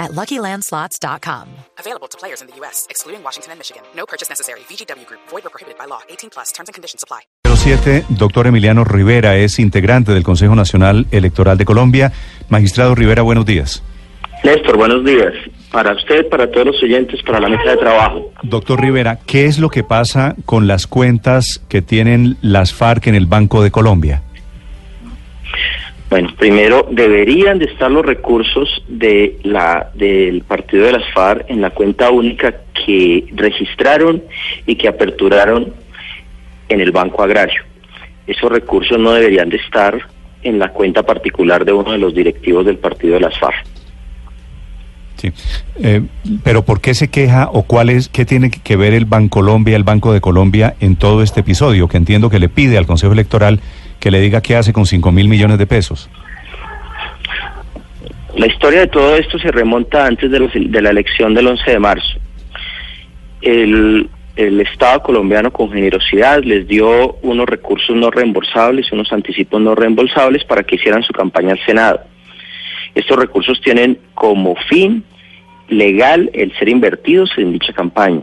at LuckyLandSlots.com. Available to players in the U.S., excluding Washington and Michigan. No purchase necessary. VGW Group. Void or prohibited by law. 18 plus. Terms and conditions apply. 07, doctor Emiliano Rivera es integrante del Consejo Nacional Electoral de Colombia. Magistrado Rivera, buenos días. Néstor, buenos días. Para usted, para todos los oyentes, para la mesa de trabajo. Doctor Rivera, ¿qué es lo que pasa con las cuentas que tienen las FARC en el Banco de Colombia? Bueno, primero deberían de estar los recursos de la del partido de las FARC en la cuenta única que registraron y que aperturaron en el Banco Agrario. Esos recursos no deberían de estar en la cuenta particular de uno de los directivos del partido de las FARC. Sí. Eh, pero ¿por qué se queja o cuál es, qué tiene que ver el Bancolombia, el Banco de Colombia en todo este episodio? Que entiendo que le pide al Consejo Electoral que le diga qué hace con 5 mil millones de pesos. La historia de todo esto se remonta antes de, los- de la elección del 11 de marzo. El, Estado colombiano con generosidad les dio unos recursos no reembolsables, unos anticipos no reembolsables para que hicieran su campaña al Senado. Estos recursos tienen como fin legal el ser invertidos en dicha campaña.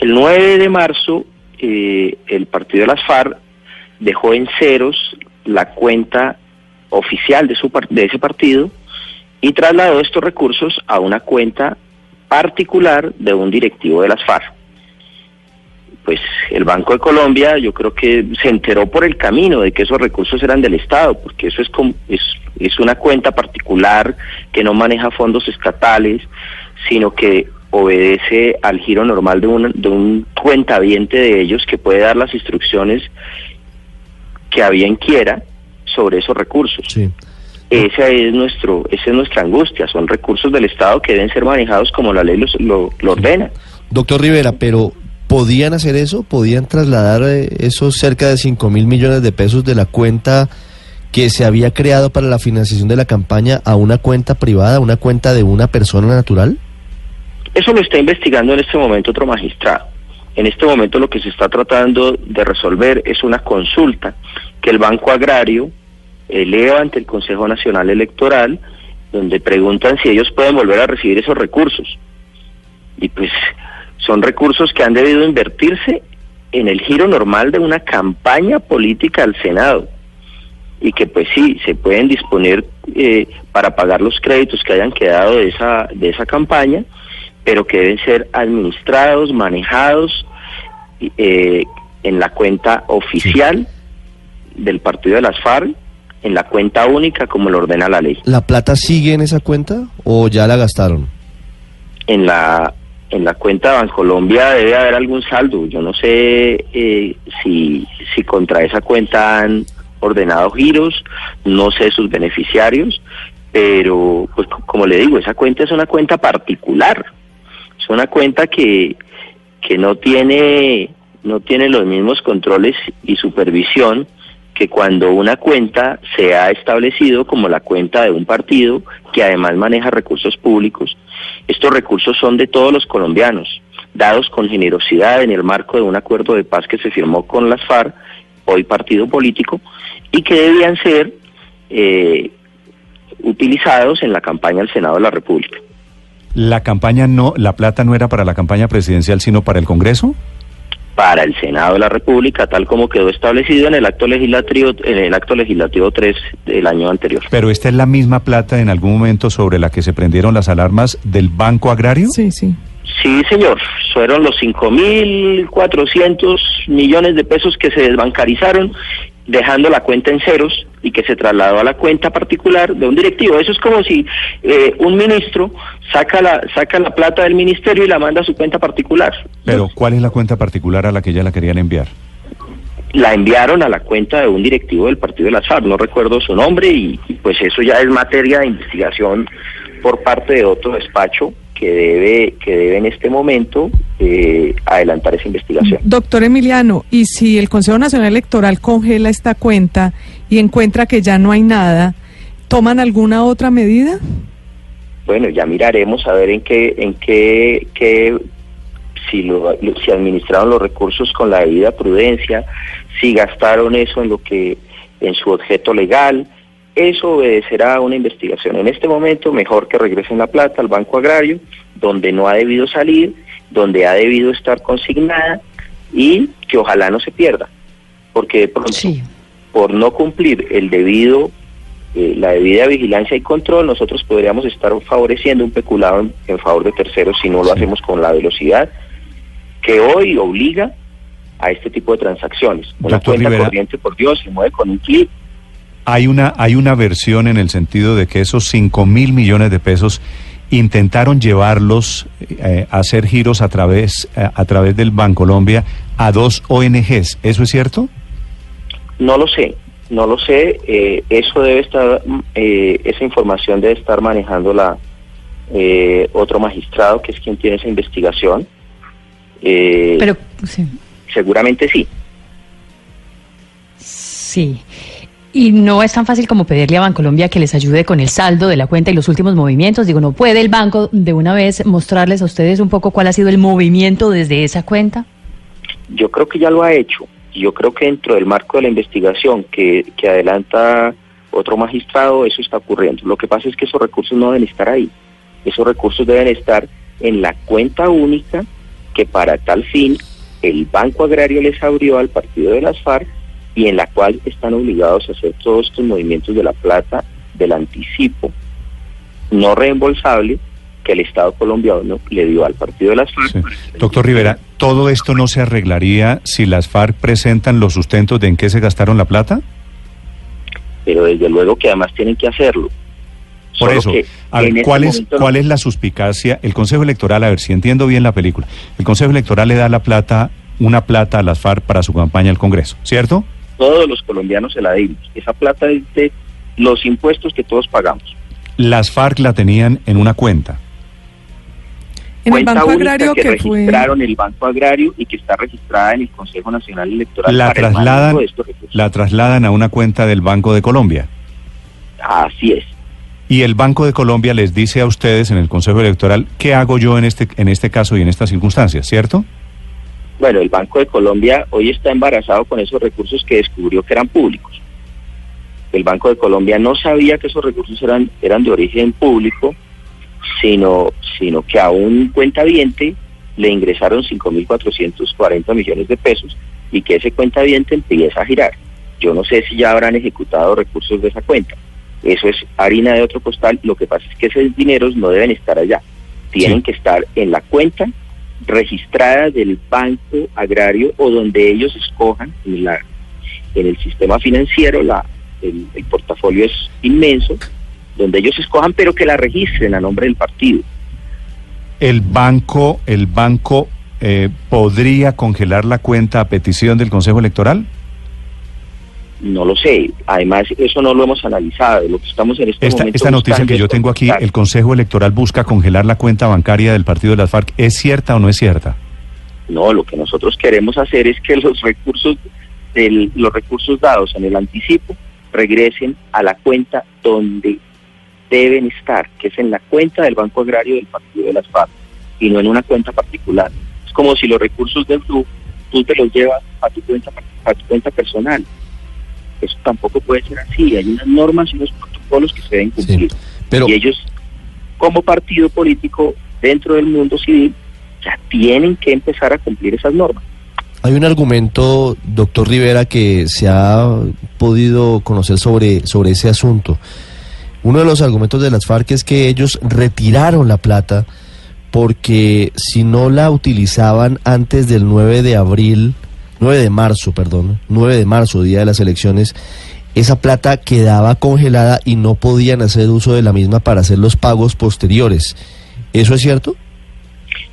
El 9 de marzo, eh, el partido de las FARC dejó en ceros la cuenta oficial de, su, de ese partido y trasladó estos recursos a una cuenta particular de un directivo de las FARC. Pues el Banco de Colombia yo creo que se enteró por el camino de que esos recursos eran del Estado, porque eso es, es, es una cuenta particular que no maneja fondos estatales, sino que obedece al giro normal de un, de un cuentaviente de ellos que puede dar las instrucciones que a bien quiera sobre esos recursos. Sí. Esa es nuestro, esa es nuestra angustia. Son recursos del Estado que deben ser manejados como la ley los- lo, lo ordena. Doctor Rivera, pero ¿podían hacer eso? ¿Podían trasladar eh, esos cerca de 5 mil millones de pesos de la cuenta que se había creado para la financiación de la campaña a una cuenta privada, una cuenta de una persona natural? Eso lo está investigando en este momento otro magistrado. En este momento lo que se está tratando de resolver es una consulta que el Banco Agrario eleva ante el Consejo Nacional Electoral, donde preguntan si ellos pueden volver a recibir esos recursos. Y pues son recursos que han debido invertirse en el giro normal de una campaña política al Senado y que pues sí se pueden disponer eh, para pagar los créditos que hayan quedado de esa de esa campaña pero que deben ser administrados manejados eh, en la cuenta oficial del partido de las FARC en la cuenta única como lo ordena la ley ¿La plata sigue en esa cuenta o ya la gastaron? en la en la cuenta de Bancolombia debe haber algún saldo. Yo no sé eh, si, si contra esa cuenta han ordenado giros, no sé sus beneficiarios, pero pues co- como le digo, esa cuenta es una cuenta particular. Es una cuenta que, que no tiene no tiene los mismos controles y supervisión que cuando una cuenta se ha establecido como la cuenta de un partido que además maneja recursos públicos. Estos recursos son de todos los colombianos, dados con generosidad en el marco de un acuerdo de paz que se firmó con las FARC, hoy partido político, y que debían ser eh, utilizados en la campaña al Senado de la República. La campaña no, la plata no era para la campaña presidencial, sino para el Congreso. para el Senado de la República, tal como quedó establecido en el acto legislativo, en el acto legislativo 3 del año anterior. Pero esta es la misma plata en algún momento sobre la que se prendieron las alarmas del Banco Agrario. Sí, sí. Sí, señor, fueron los 5.400 millones de pesos que se desbancarizaron, dejando la cuenta en ceros y que se trasladó a la cuenta particular de un directivo. Eso es como si eh, un ministro saca la, saca la plata del ministerio y la manda a su cuenta particular. Pero ¿cuál es la cuenta particular a la que ya la querían enviar? la enviaron a la cuenta de un directivo del partido de las FARC, no recuerdo su nombre y, y pues eso ya es materia de investigación por parte de otro despacho que debe, que debe en este momento eh, adelantar esa investigación. Doctor Emiliano, ¿y si el Consejo Nacional Electoral congela esta cuenta y encuentra que ya no hay nada, ¿toman alguna otra medida? Bueno, ya miraremos a ver en qué, en qué, qué si, lo, si administraron los recursos con la debida prudencia, si gastaron eso en lo que en su objeto legal, eso obedecerá a una investigación. En este momento, mejor que regresen la plata al Banco Agrario, donde no ha debido salir, donde ha debido estar consignada y que ojalá no se pierda, porque de pronto, por no cumplir el debido, eh, la debida vigilancia y control, nosotros podríamos estar favoreciendo un peculado en, favor de terceros si no lo hacemos con la velocidad que hoy obliga a este tipo de transacciones. Una cuenta corriente, por Dios, se mueve con un clic hay una, hay una versión en el sentido de que esos 5 mil millones de pesos intentaron llevarlos eh, a hacer giros a través, eh, a través del Bancolombia a dos ONGs. ¿Eso es cierto? No lo sé, no lo sé. Eh, eso debe estar, esa información debe estar manejando la otro magistrado que es quien tiene esa investigación. Pero seguramente sí. Sí. Y no es tan fácil como pedirle a Bancolombia que les ayude con el saldo de la cuenta y los últimos movimientos. Digo, ¿no puede el banco de una vez mostrarles a ustedes un poco cuál ha sido el movimiento desde esa cuenta? Yo creo que ya lo ha hecho. Yo creo que dentro del marco de la investigación que, que adelanta otro magistrado, eso está ocurriendo. Lo que pasa es que esos recursos no deben estar ahí. Esos recursos deben estar en la cuenta única que para tal fin el Banco Agrario les abrió al partido de las FARC y en la cual están obligados a hacer todos estos movimientos de la plata del anticipo no reembolsable que el Estado colombiano le dio al partido de las FARC. Doctor Rivera, ¿todo esto no se arreglaría si las FARC presentan los sustentos de en qué se gastaron la plata? Pero desde luego que además tienen que hacerlo. Por eso, a ver, ¿cuál, es, ¿cuál es la suspicacia? El Consejo Electoral, a ver si entiendo bien la película, el Consejo Electoral le da la plata, una plata a las FARC para su campaña al Congreso, ¿cierto? todos los colombianos se la dimos. Esa plata es de los impuestos que todos pagamos. Las FARC la tenían en una cuenta. En el Banco Agrario que, registraron el Banco Agrario y que está registrada en el Consejo Nacional Electoral. La trasladan, la trasladan a una cuenta del Banco de Colombia. Así es. Y el Banco de Colombia les dice a ustedes en el Consejo Electoral qué hago yo en este en este caso y en estas circunstancias, ¿cierto? Bueno, el Banco de Colombia hoy está embarazado con esos recursos que descubrió que eran públicos. El Banco de Colombia no sabía que esos recursos eran, eran de origen público, sino, sino que a un cuentaviente le ingresaron 5.440 millones de pesos y que ese cuentaviente empieza a girar. Yo no sé si ya habrán ejecutado recursos de esa cuenta. Eso es harina de otro costal. Lo que pasa es que esos dineros no deben estar allá. Tienen que estar en la cuenta registrada del Banco Agrario o donde ellos escojan en, la, en el sistema financiero, la, el, portafolio es inmenso, donde ellos escojan, pero que la registren a nombre del partido. El banco, el banco eh, podría congelar la cuenta a petición del Consejo Electoral. No lo sé. Además, eso no lo hemos analizado. Lo que estamos en este esta, momento Esta noticia que yo tengo aquí, el Consejo Electoral busca congelar la cuenta bancaria del partido de las FARC, ¿es cierta o no es cierta? No, lo que nosotros queremos hacer es que los recursos, del, los recursos dados en el anticipo regresen a la cuenta donde deben estar, que es en la cuenta del Banco Agrario del partido de las FARC, y no en una cuenta particular. Es como si los recursos del FLU tú te los llevas a tu cuenta, a tu cuenta personal eso tampoco puede ser así. Hay unas normas y unos protocolos que se deben cumplir. pero... Y ellos, como partido político dentro del mundo civil, ya tienen que empezar a cumplir esas normas. Hay un argumento, doctor Rivera, que se ha podido conocer sobre, sobre ese asunto. Uno de los argumentos de las FARC es que ellos retiraron la plata porque si no la utilizaban antes del 9 de abril, 9 de marzo, perdón, 9 de marzo, día de las elecciones, esa plata quedaba congelada y no podían hacer uso de la misma para hacer los pagos posteriores. ¿Eso es cierto?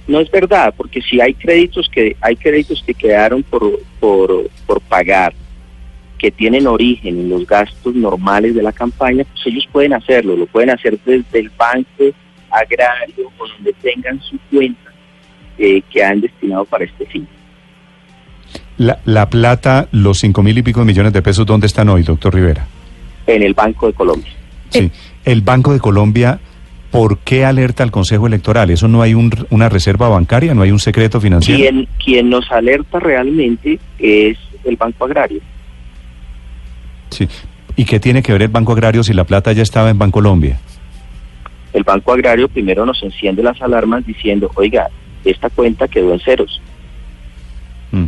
No es verdad, porque si hay créditos que hay créditos que quedaron por, por, por pagar, que tienen origen en los gastos normales de la campaña, pues ellos pueden hacerlo, lo pueden hacer desde el banco agrario o donde tengan su cuenta eh, que han destinado para este fin. La, la plata, los cinco mil y pico de millones de pesos, ¿dónde están hoy, doctor Rivera? En el Banco de Colombia. Sí. El Banco de Colombia, ¿por qué alerta al Consejo Electoral? ¿Eso no hay un- una reserva bancaria? ¿No hay un secreto financiero? Quien, quien nos alerta realmente es el Banco Agrario. Sí. ¿Y qué tiene que ver el Banco Agrario si la plata ya estaba en Bancolombia? El Banco Agrario primero nos enciende las alarmas diciendo, oiga, esta cuenta quedó en ceros. Mm.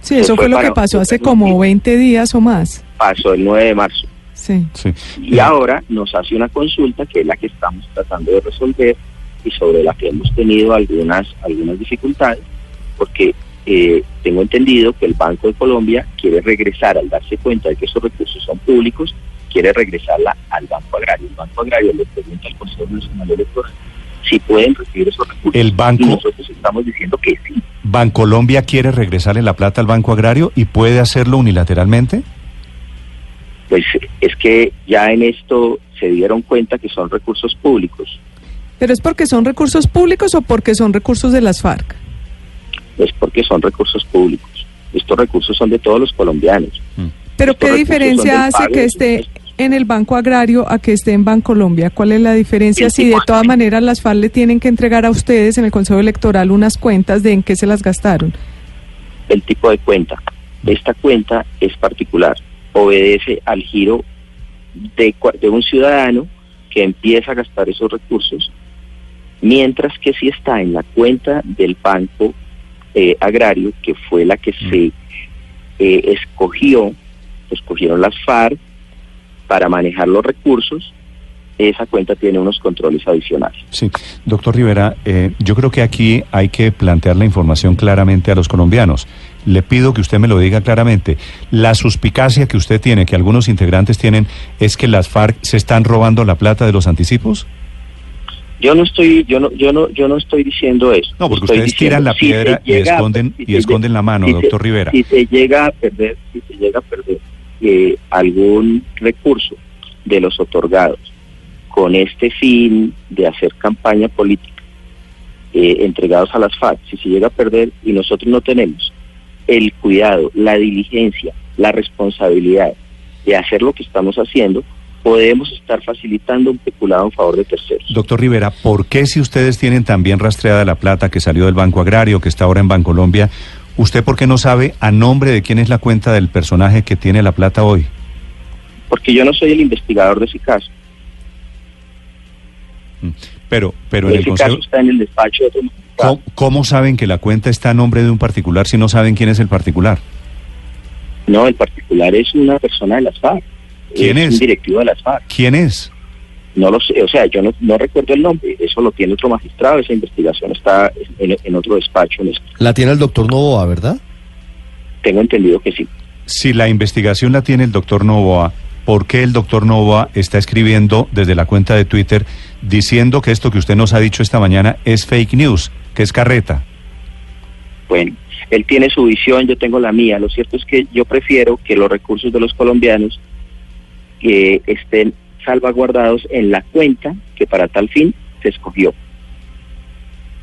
Sí, eso fue fue lo que pasó hace como un- 20 días o más. Pasó el 9 de marzo. Sí. Sí. Y ahora nos hace una consulta que es la que estamos tratando de resolver y sobre la que hemos tenido algunas, algunas dificultades, porque eh, tengo entendido que el Banco de Colombia quiere regresar al darse cuenta de que esos recursos son públicos, quiere regresarla al Banco Agrario. El Banco Agrario le pregunta al Consejo Nacional Electoral si pueden recibir esos recursos. El banco- Y nosotros estamos diciendo que sí. ¿Bancolombia quiere regresarle la plata al Banco Agrario y puede hacerlo unilateralmente? Pues es que ya en esto se dieron cuenta que son recursos públicos. ¿Pero es porque son recursos públicos o porque son recursos de las FARC? Es porque son recursos públicos. Estos recursos son de todos los colombianos. ¿Pero Estos qué diferencia hace que esté en el Banco Agrario a que esté en Bancolombia? ¿Cuál es la diferencia si de todas maneras las FARC le tienen que entregar a ustedes en el Consejo Electoral unas cuentas de en qué se las gastaron? El tipo de cuenta. Esta cuenta es particular. Obedece al giro de, de un ciudadano que empieza a gastar esos recursos, mientras que si está en la cuenta del Banco eh, Agrario, que fue la que se eh, escogió, escogieron las FARC para manejar los recursos, esa cuenta tiene unos controles adicionales. Sí, doctor Rivera, eh, yo creo que aquí hay que plantear la información claramente a los colombianos. Le pido que usted me lo diga claramente. La suspicacia que usted tiene, que algunos integrantes tienen, es que las FARC se están robando la plata de los anticipos. Yo no estoy, yo no, yo no, yo no estoy diciendo eso. No, porque Estoy ustedes tiran la si piedra y llega a- esconden- si y esconden la mano, si se- doctor Rivera. Si se llega a perder, si se llega a perder eh, algún recurso de los otorgados con este fin de hacer campaña política eh, entregados a las FARC, si se llega a perder y nosotros no tenemos el cuidado, la diligencia, la responsabilidad de hacer lo que estamos haciendo, podemos estar facilitando un peculado en favor de terceros. Doctor Rivera, ¿por qué si ustedes tienen también rastreada la plata que salió del Banco Agrario, que está ahora en Bancolombia, usted por qué no sabe a nombre de quién es la cuenta del personaje que tiene la plata hoy? Porque yo no soy el investigador de ese caso. Pero, pero en el ese Consejo... caso está en el despacho de otro. ¿Cómo, cómo saben que la cuenta está a nombre de un particular si no saben quién es el particular? No, el particular es una persona de las FARC. ¿Quién es? un directivo de las FARC. ¿Quién es? No lo sé, o sea, yo no, no recuerdo el nombre. Eso lo tiene otro magistrado. Esa investigación está en, en otro despacho. en esto. La tiene el doctor Novoa, ¿verdad? Tengo entendido que sí. Si la investigación la tiene el doctor Novoa, ¿por qué el doctor Novoa está escribiendo desde la cuenta de Twitter diciendo que esto que usted nos ha dicho esta mañana es fake news, que es carreta? Bueno, él tiene su visión, yo tengo la mía. Lo cierto es que yo prefiero que los recursos de los colombianos eh, estén salvaguardados en la cuenta que para tal fin se escogió.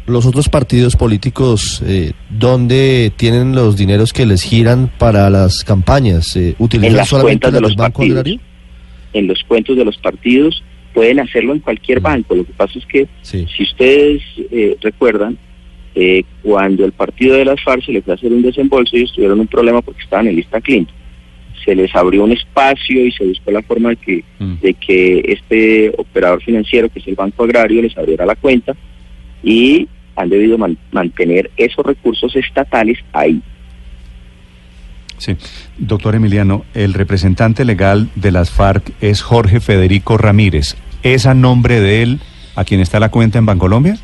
Los otros partidos políticos, eh, ¿dónde tienen los dineros que les giran para las campañas? Eh, En ¿Utilizan las solamente cuentas de los Banco partidos. Agrario? En los cuentos de los partidos pueden hacerlo en cualquier banco. Lo que pasa es que Sí. Si ustedes eh, recuerdan, eh, cuando el partido de las FARC se les fue a hacer un desembolso, ellos tuvieron un problema porque estaban en lista Clinton. Se les abrió un espacio y se buscó la forma de que, Mm. de que este operador financiero, que es el Banco Agrario, les abriera la cuenta y han debido man- mantener esos recursos estatales ahí. Sí. Doctor Emiliano, el representante legal de las FARC es Jorge Federico Ramírez. ¿Es a nombre de él a quien está la cuenta en Bancolombia?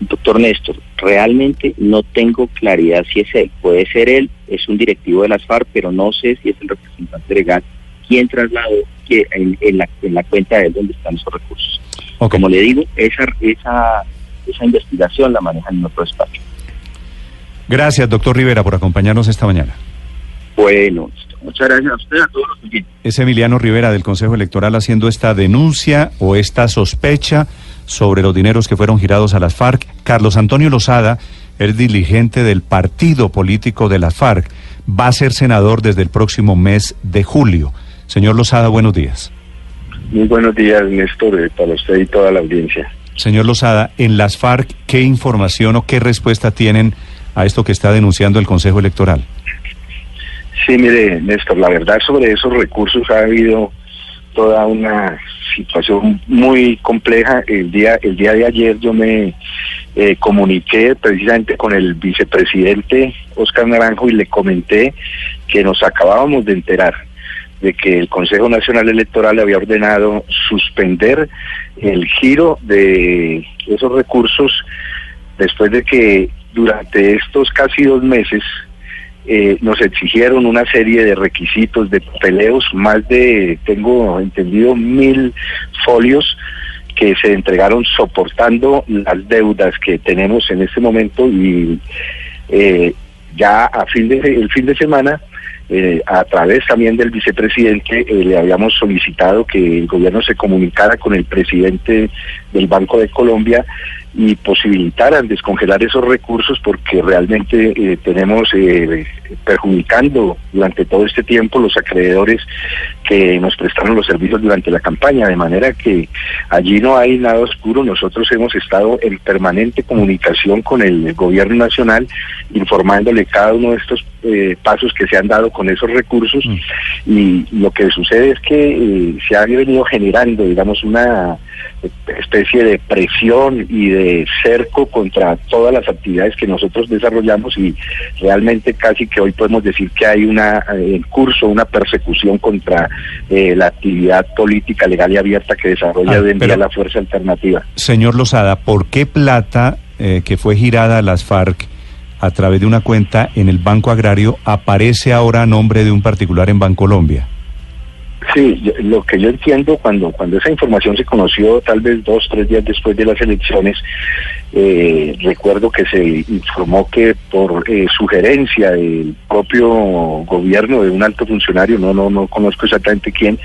Doctor Néstor, realmente no tengo claridad si es él. Puede ser él, es un directivo de las FARC, pero no sé si es el representante legal quien trasladó que en, en la, en la cuenta de él donde están esos recursos. Ok. Como le digo, esa, esa, esa investigación la manejan en otro despacho. Gracias, doctor Rivera, por acompañarnos esta mañana. Bueno, muchas gracias a usted, a todos los oyentes. Es Emiliano Rivera del Consejo Electoral haciendo esta denuncia o esta sospecha sobre los dineros que fueron girados a las FARC. Carlos Antonio Lozada, el dirigente del partido político de las FARC, va a ser senador desde el próximo mes de julio. Señor Lozada, buenos días. Muy buenos días, Néstor, eh, para usted y toda la audiencia. Señor Lozada, en las FARC, ¿qué información o qué respuesta tienen a esto que está denunciando el Consejo Electoral? Sí, mire, Néstor, la verdad sobre esos recursos ha habido toda una situación muy compleja. El día, el día de ayer yo me eh, comuniqué precisamente con el vicepresidente Oscar Naranjo y le comenté que nos acabábamos de enterar de que el Consejo Nacional Electoral había ordenado suspender el giro de esos recursos después de que durante estos casi dos meses eh, nos exigieron una serie de requisitos de peleos, más de, tengo entendido, mil folios que se entregaron soportando las deudas que tenemos en este momento y eh, ya a fin de el fin de semana eh, a través también del vicepresidente le habíamos solicitado que el gobierno se comunicara con el presidente del Banco de Colombia y posibilitaran descongelar esos recursos porque realmente eh, tenemos eh, perjudicando durante todo este tiempo los acreedores que nos prestaron los servicios durante la campaña, de manera que allí no hay nada oscuro. Nosotros hemos estado en permanente comunicación con el gobierno nacional, informándole cada uno de estos eh, pasos que se han dado con esos recursos mm. y lo que sucede es que se ha venido generando, digamos, una especie de presión y de cerco contra todas las actividades que nosotros desarrollamos y realmente casi que hoy podemos decir que hay una eh, en curso una persecución contra eh, la actividad política legal y abierta que desarrolla ah, hoy en día la fuerza alternativa. Señor Lozada, ¿por qué plata eh, que fue girada a las FARC a través de una cuenta en el Banco Agrario aparece ahora a nombre de un particular en Bancolombia? Sí, lo que yo entiendo cuando cuando esa información se conoció, tal vez dos, tres días después de las elecciones, eh, recuerdo que se informó que por eh, sugerencia del propio gobierno de un alto funcionario, no no no conozco exactamente quién,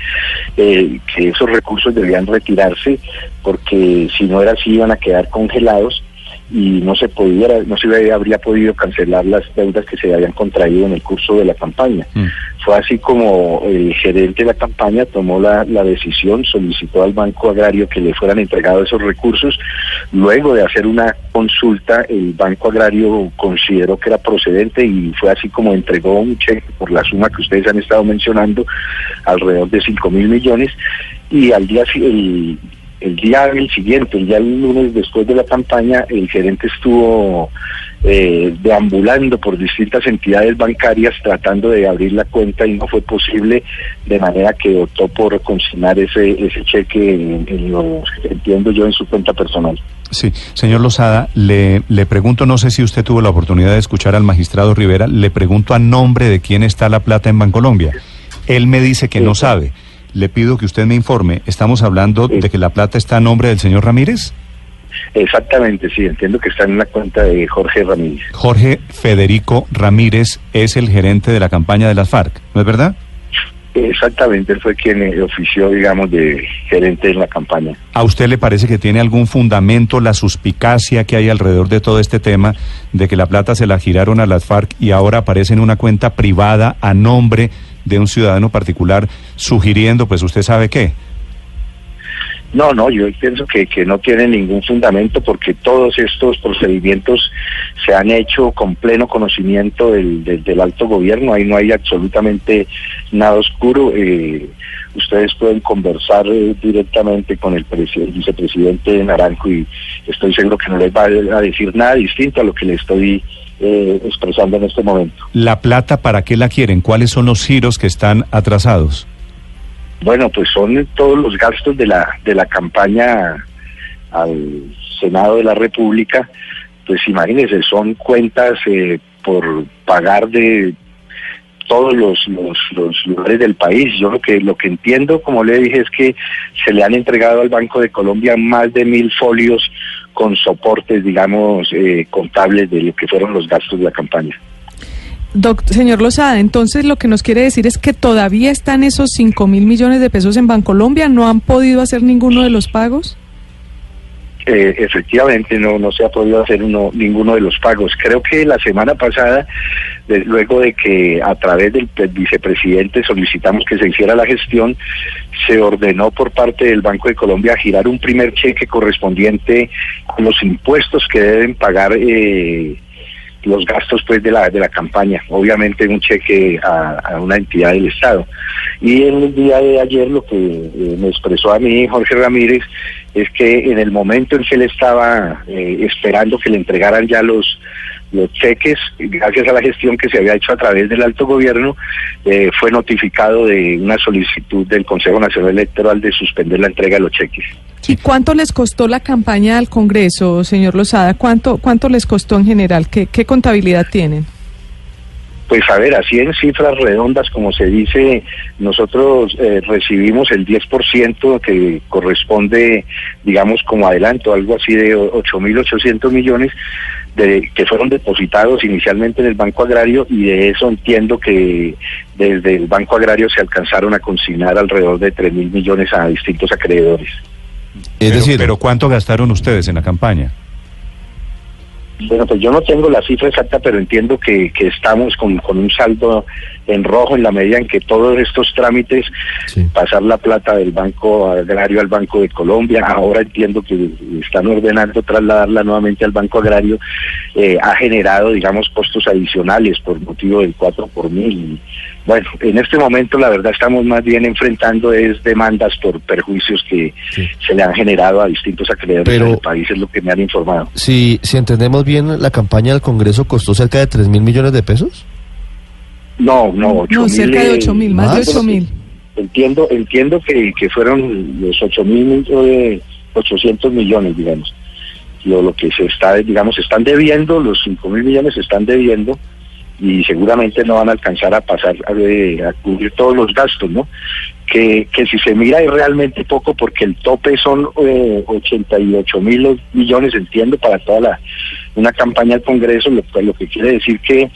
eh, que esos recursos debían retirarse porque si no era así iban a quedar congelados y no se podía, no se habría podido cancelar las deudas que se habían contraído en el curso de la campaña. Mm. Fue así como el gerente de la campaña tomó la, decisión, solicitó al Banco Agrario que le fueran entregados esos recursos. Luego de hacer una consulta, el Banco Agrario consideró que era procedente y fue así como entregó un cheque por la suma que ustedes han estado mencionando, alrededor de 5 mil millones. Y al día el, el día el siguiente, el día lunes después de la campaña, el gerente estuvo eh, deambulando por distintas entidades bancarias tratando de abrir la cuenta y no fue posible, de manera que optó por consignar ese, ese cheque en, lo entiendo yo en su cuenta personal. Sí, señor Lozada, le, le pregunto, no sé si usted tuvo la oportunidad de escuchar al magistrado Rivera, le pregunto a nombre de quién está la plata en Bancolombia. Él me dice que no sabe le pido que usted me informe. ¿Estamos hablando de que la plata está a nombre del señor Ramírez? Exactamente, sí, entiendo que está en la cuenta de Jorge Ramírez. Jorge Federico Ramírez es el gerente de la campaña de las FARC, ¿no es verdad? Exactamente, él fue quien eh, ofició, digamos, de gerente en la campaña. ¿A usted le parece que tiene algún fundamento la suspicacia que hay alrededor de todo este tema de que la plata se la giraron a las FARC y ahora aparece en una cuenta privada a nombre de un ciudadano particular sugiriendo, pues usted sabe qué. No, no, yo pienso que, que no tiene ningún fundamento porque todos estos procedimientos se han hecho con pleno conocimiento del, del, alto gobierno, ahí no hay absolutamente nada oscuro. Eh, ustedes pueden conversar eh, directamente con el, el, vicepresidente Naranjo y estoy seguro que no les va a decir nada distinto a lo que le estoy eh, expresando en este momento. ¿La plata para qué la quieren? ¿Cuáles son los giros que están atrasados? Bueno, pues son todos los gastos de la, de la campaña al Senado de la República. Pues imagínense, son cuentas eh, por pagar de todos los, los, lugares del país. Yo lo que lo que entiendo, como le dije, es que se le han entregado al Banco de Colombia más de mil folios con soportes, digamos, eh, contables de lo que fueron los gastos de la campaña. señor Lozada, entonces lo que nos quiere decir es que todavía están esos 5 mil millones de pesos en Bancolombia, ¿no han podido hacer ninguno de los pagos? Eh, efectivamente no, no se ha podido hacer uno, ninguno de los pagos. Creo que la semana pasada, luego de que a través del vicepresidente solicitamos que se hiciera la gestión, se ordenó por parte del Banco de Colombia girar un primer cheque correspondiente a los impuestos que deben pagar eh, los gastos pues de la de la campaña. Obviamente un cheque a, una entidad del estado. Y en el día de ayer lo que eh, me expresó a mí Jorge Ramírez es que en el momento en que él estaba eh, esperando que le entregaran ya los los cheques, gracias a la gestión que se había hecho a través del alto gobierno, eh, fue notificado de una solicitud del Consejo Nacional Electoral de suspender la entrega de los cheques. ¿Y cuánto les costó la campaña al Congreso, señor Lozada? ¿Cuánto, cuánto les costó en general? ¿Qué, qué contabilidad tienen? Pues a ver, así en cifras redondas, como se dice, nosotros eh, recibimos el 10% que corresponde, digamos, como adelanto, algo así de 8.800 millones, de, que fueron depositados inicialmente en el Banco Agrario y de eso entiendo que desde el Banco Agrario se alcanzaron a consignar alrededor de 3.000 millones a distintos acreedores. Es decir, pero ¿cuánto gastaron ustedes en la campaña? Bueno, pues yo no tengo la cifra exacta, pero entiendo que, que estamos con, con, un saldo en rojo en la medida en que todos estos trámites, pasar la plata del Banco Agrario al Banco de Colombia, ahora entiendo que están ordenando trasladarla nuevamente al Banco Agrario, eh, ha generado, digamos, costos adicionales por motivo del 4 por mil. Bueno, en este momento la verdad estamos más bien enfrentando es demandas por perjuicios que se le han generado a distintos acreedores del país, es lo que me han informado. Si, si entendemos bien, la campaña del Congreso costó cerca de 3 mil millones de pesos. No, no, 8 no, cerca de 8 mil, más, de 8 mil. Entiendo, entiendo que, que fueron los 8 mil, de 800 millones, digamos. Lo, lo que se está, digamos, están debiendo, los 5 mil millones se están debiendo y seguramente no van a alcanzar a pasar a, cubrir todos los gastos, ¿no? Que, que si se mira es realmente poco porque el tope son eh, 88 mil millones, entiendo, para toda la una campaña al Congreso, lo, lo que quiere decir que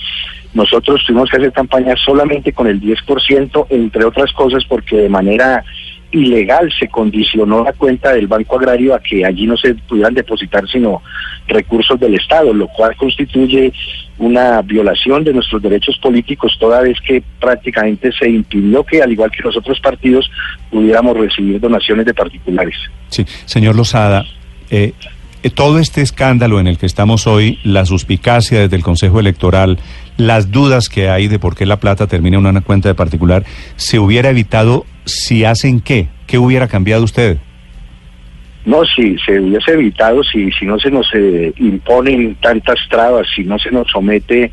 nosotros tuvimos que hacer campaña solamente con el 10%, entre otras cosas porque de manera ilegal se condicionó la cuenta del Banco Agrario a que allí no se pudieran depositar sino recursos del Estado, lo cual constituye una violación de nuestros derechos políticos toda vez que prácticamente se impidió que, al igual que los otros partidos, pudiéramos recibir donaciones de particulares. Sí, señor Lozada, eh, eh, todo este escándalo en el que estamos hoy, la suspicacia desde el Consejo Electoral, las dudas que hay de por qué la plata termina en una cuenta de particular, ¿se hubiera evitado si hacen qué? ¿Qué hubiera cambiado usted? No, si se hubiese evitado, si, si no se nos eh, imponen tantas trabas, si no se nos somete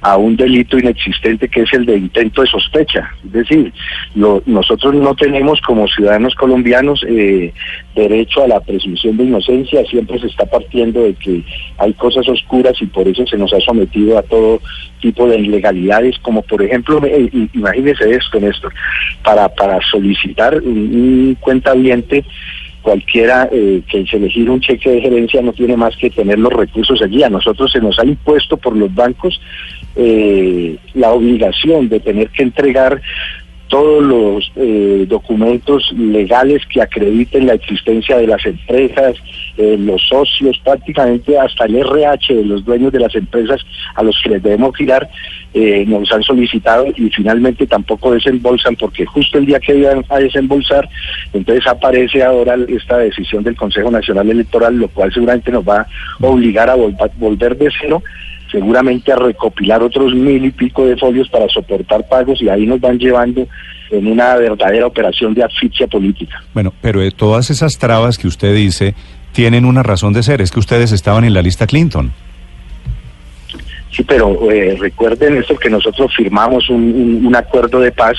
a un delito inexistente que es el de intento de sospecha. Es decir, nosotros no tenemos como ciudadanos colombianos eh, derecho a la presunción de inocencia, siempre se está partiendo de que hay cosas oscuras y por eso se nos ha sometido a todo tipo de ilegalidades, como por ejemplo, eh, imagínese esto, Néstor, para, para solicitar un, un cualquiera eh, que se elegir un cheque de gerencia no tiene más que tener los recursos allí. A nosotros se nos ha impuesto por los bancos eh, la obligación de tener que entregar todos los eh, documentos legales que acrediten la existencia de las empresas, eh, los socios, prácticamente hasta el RH de los dueños de las empresas a los que les debemos girar, eh, nos han solicitado y finalmente tampoco desembolsan porque justo el día que iban a desembolsar, entonces aparece ahora esta decisión del Consejo Nacional Electoral, lo cual seguramente nos va a obligar a volver de cero seguramente a recopilar otros mil y pico de folios para soportar pagos y ahí nos van llevando en una verdadera operación de asfixia política. Bueno, pero de todas esas trabas que usted dice tienen una razón de ser, es que ustedes estaban en la lista Clinton. Sí, pero eh, recuerden esto que nosotros firmamos un, un, acuerdo de paz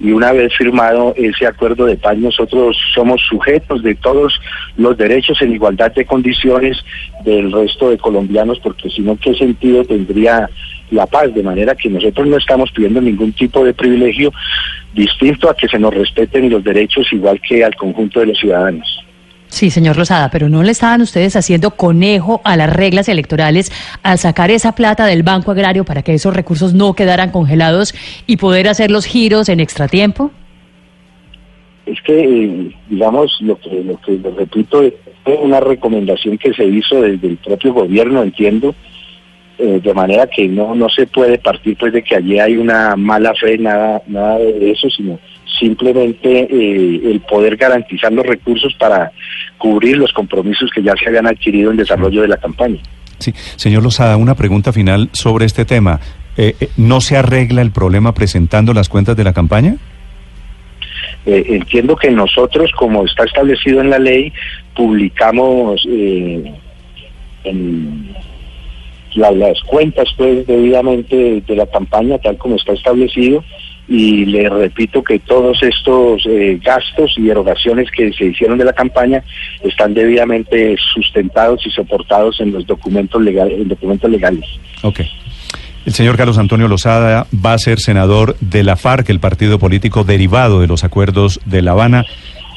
y una vez firmado ese acuerdo de paz nosotros somos sujetos de todos los derechos en igualdad de condiciones del resto de colombianos porque si no qué sentido tendría la paz de manera que nosotros no estamos pidiendo ningún tipo de privilegio distinto a que se nos respeten los derechos igual que al conjunto de los ciudadanos. Sí, señor Rosada, pero ¿no le estaban ustedes haciendo conejo a las reglas electorales al sacar esa plata del Banco Agrario para que esos recursos no quedaran congelados y poder hacer los giros en extratiempo? es que, eh, digamos, lo que, lo que repito, es una recomendación que se hizo desde el propio gobierno, entiendo, eh, de manera que no no se puede partir pues de que allí hay una mala fe, nada, nada de eso, sino simplemente eh, el poder garantizar los recursos para cubrir los compromisos que ya se habían adquirido en desarrollo de la campaña. Sí, señor Lozada, una pregunta final sobre este tema. Eh, eh, ¿No se arregla el problema presentando las cuentas de la campaña? Eh, entiendo que nosotros, como está establecido en la ley, publicamos eh, en la- las cuentas pues debidamente de la campaña tal como está establecido y le repito que todos estos eh, gastos y erogaciones que se hicieron de la campaña están debidamente sustentados y soportados en los documentos legales en documentos legales Ok. El señor Carlos Antonio Lozada va a ser senador de la FARC, el partido político derivado de los acuerdos de La Habana.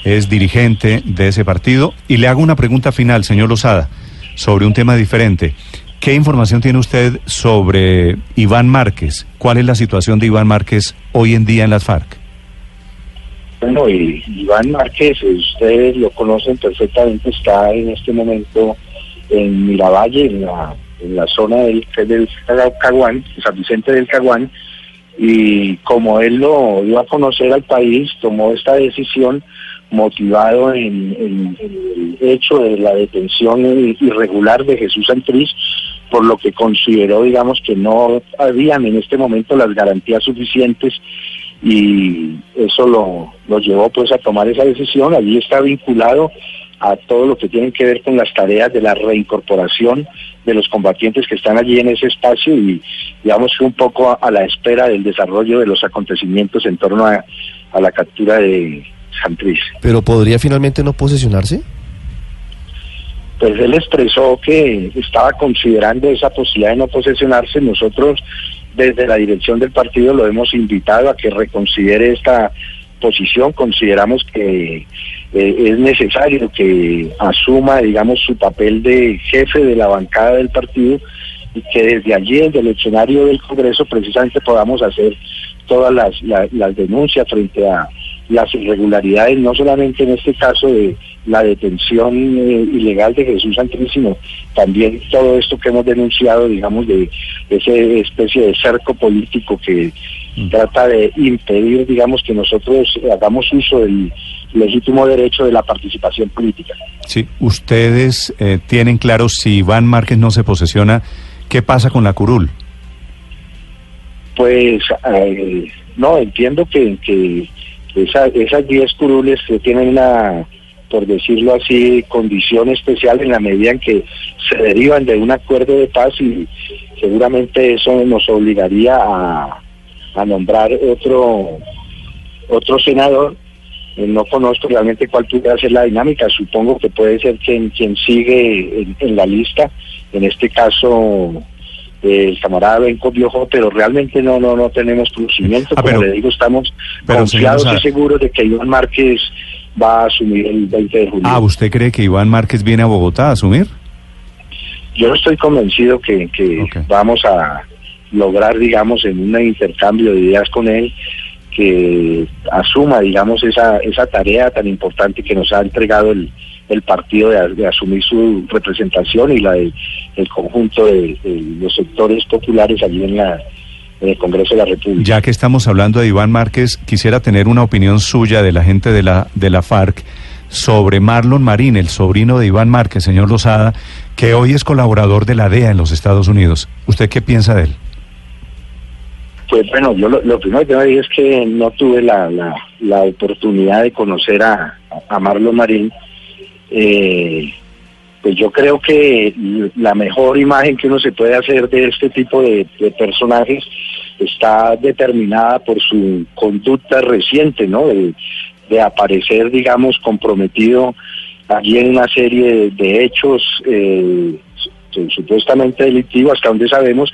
Es dirigente de ese partido. Y le hago una pregunta final, señor Lozada, sobre un tema diferente. ¿Qué información tiene usted sobre Iván Márquez? ¿Cuál es la situación de Iván Márquez hoy en día en las FARC? Bueno, Iván Márquez, ustedes lo conocen perfectamente, está en este momento en Miravalle, en la, zona del, del Caguán, San Vicente del Caguán, y como él lo dio a conocer al país, tomó esta decisión motivado en, en- el hecho de la detención irregular de Jesús Santriz, por lo que consideró, digamos, que no habían en este momento las garantías suficientes y eso lo, lo llevó pues a tomar esa decisión. Allí está vinculado a todo lo que tiene que ver con las tareas de la reincorporación de los combatientes que están allí en ese espacio y digamos que un poco a, la espera del desarrollo de los acontecimientos en torno a, a la captura de Santriz. ¿Pero podría finalmente no posesionarse? Pues él expresó que estaba considerando esa posibilidad de no posesionarse. Nosotros desde la dirección del partido lo hemos invitado a que reconsidere esta posición. Consideramos que eh, es necesario que asuma, digamos, su papel de jefe de la bancada del partido y que desde allí, desde el escenario del Congreso, precisamente podamos hacer todas las, la- las denuncias frente a las irregularidades, no solamente en este caso de la detención eh, ilegal de Jesús Santín, sino también todo esto que hemos denunciado, digamos, de esa especie de cerco político que trata de impedir, digamos, que nosotros hagamos uso del legítimo derecho de la participación política. Sí, ustedes eh, tienen claro si Iván Márquez no se posesiona, ¿qué pasa con la curul? Pues eh, no, entiendo que, que esa- esas 10 curules que tienen una, por decirlo así, condición especial en la medida en que se derivan de un acuerdo de paz y seguramente eso nos obligaría a, a nombrar otro, otro senador. Eh, No conozco realmente cuál pudiera ser la dinámica, supongo que puede ser quien, quien sigue en, en la lista, en este caso el camarada Benco Biojo, pero realmente no no no tenemos conocimiento, Ah, como pero- le digo, estamos pero, confiados y seguros de que Iván Márquez va a asumir el 20 de julio. Ah, ¿usted cree que Iván Márquez viene a Bogotá a asumir? Yo estoy convencido que, que vamos a lograr, digamos, en un intercambio de ideas con él, que asuma, digamos, esa, esa tarea tan importante que nos ha entregado el, el partido de, de asumir su representación y la del el conjunto de, de los sectores populares allí en, la, en el Congreso de la República. Ya que estamos hablando de Iván Márquez, quisiera tener una opinión suya de la gente de la, de la FARC sobre Marlon Marín, el sobrino de Iván Márquez, señor Lozada, que hoy es colaborador de la DEA en los Estados Unidos. ¿Usted qué piensa de él? Pues bueno, yo lo, lo primero que a decir es que no tuve la, la, la oportunidad de conocer a, a Marlon Marín. Eh, pues yo creo que la mejor imagen que uno se puede hacer de este tipo de, de personajes está determinada por su conducta reciente, ¿no? De, aparecer, digamos, comprometido allí en una serie de, hechos eh, su- supuestamente delictivos, hasta donde sabemos,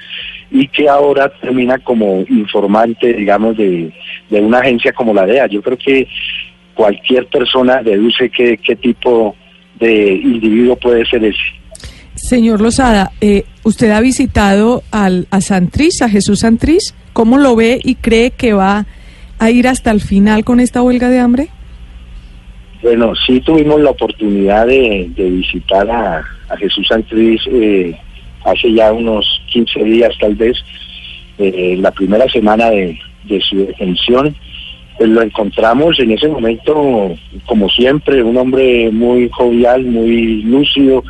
y que ahora termina como informante, digamos, de, una agencia como la DEA. Yo creo que cualquier persona deduce qué tipo de individuo puede ser ese. Señor Lozada, eh, ¿usted ha visitado al, a Santriz, a Jesús Santriz? ¿Cómo lo ve y cree que va a ir hasta el final con esta huelga de hambre? Bueno, sí tuvimos la oportunidad de, visitar a, Jesús Santriz eh, hace ya unos 15 días tal vez, eh, la primera semana de, su detención. Pues lo encontramos en ese momento, como siempre, un hombre muy jovial, muy lúcido,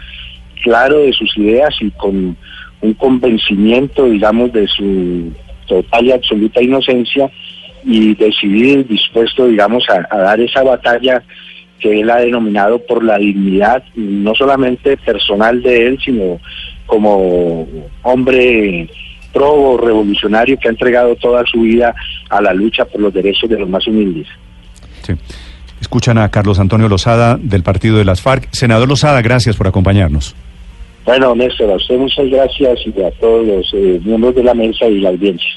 claro de sus ideas y con un convencimiento, digamos, de su total y absoluta inocencia y decidido dispuesto, digamos, a, a dar esa batalla que él ha denominado por la dignidad, no solamente personal de él, sino como hombre probo revolucionario que ha entregado toda su vida a la lucha por los derechos de los más humildes. Sí. Escuchan a Carlos Antonio Lozada del partido de las FARC. Senador Lozada, gracias por acompañarnos. Bueno, Néstor, a usted muchas gracias y a todos los eh, miembros de la mesa y la audiencia.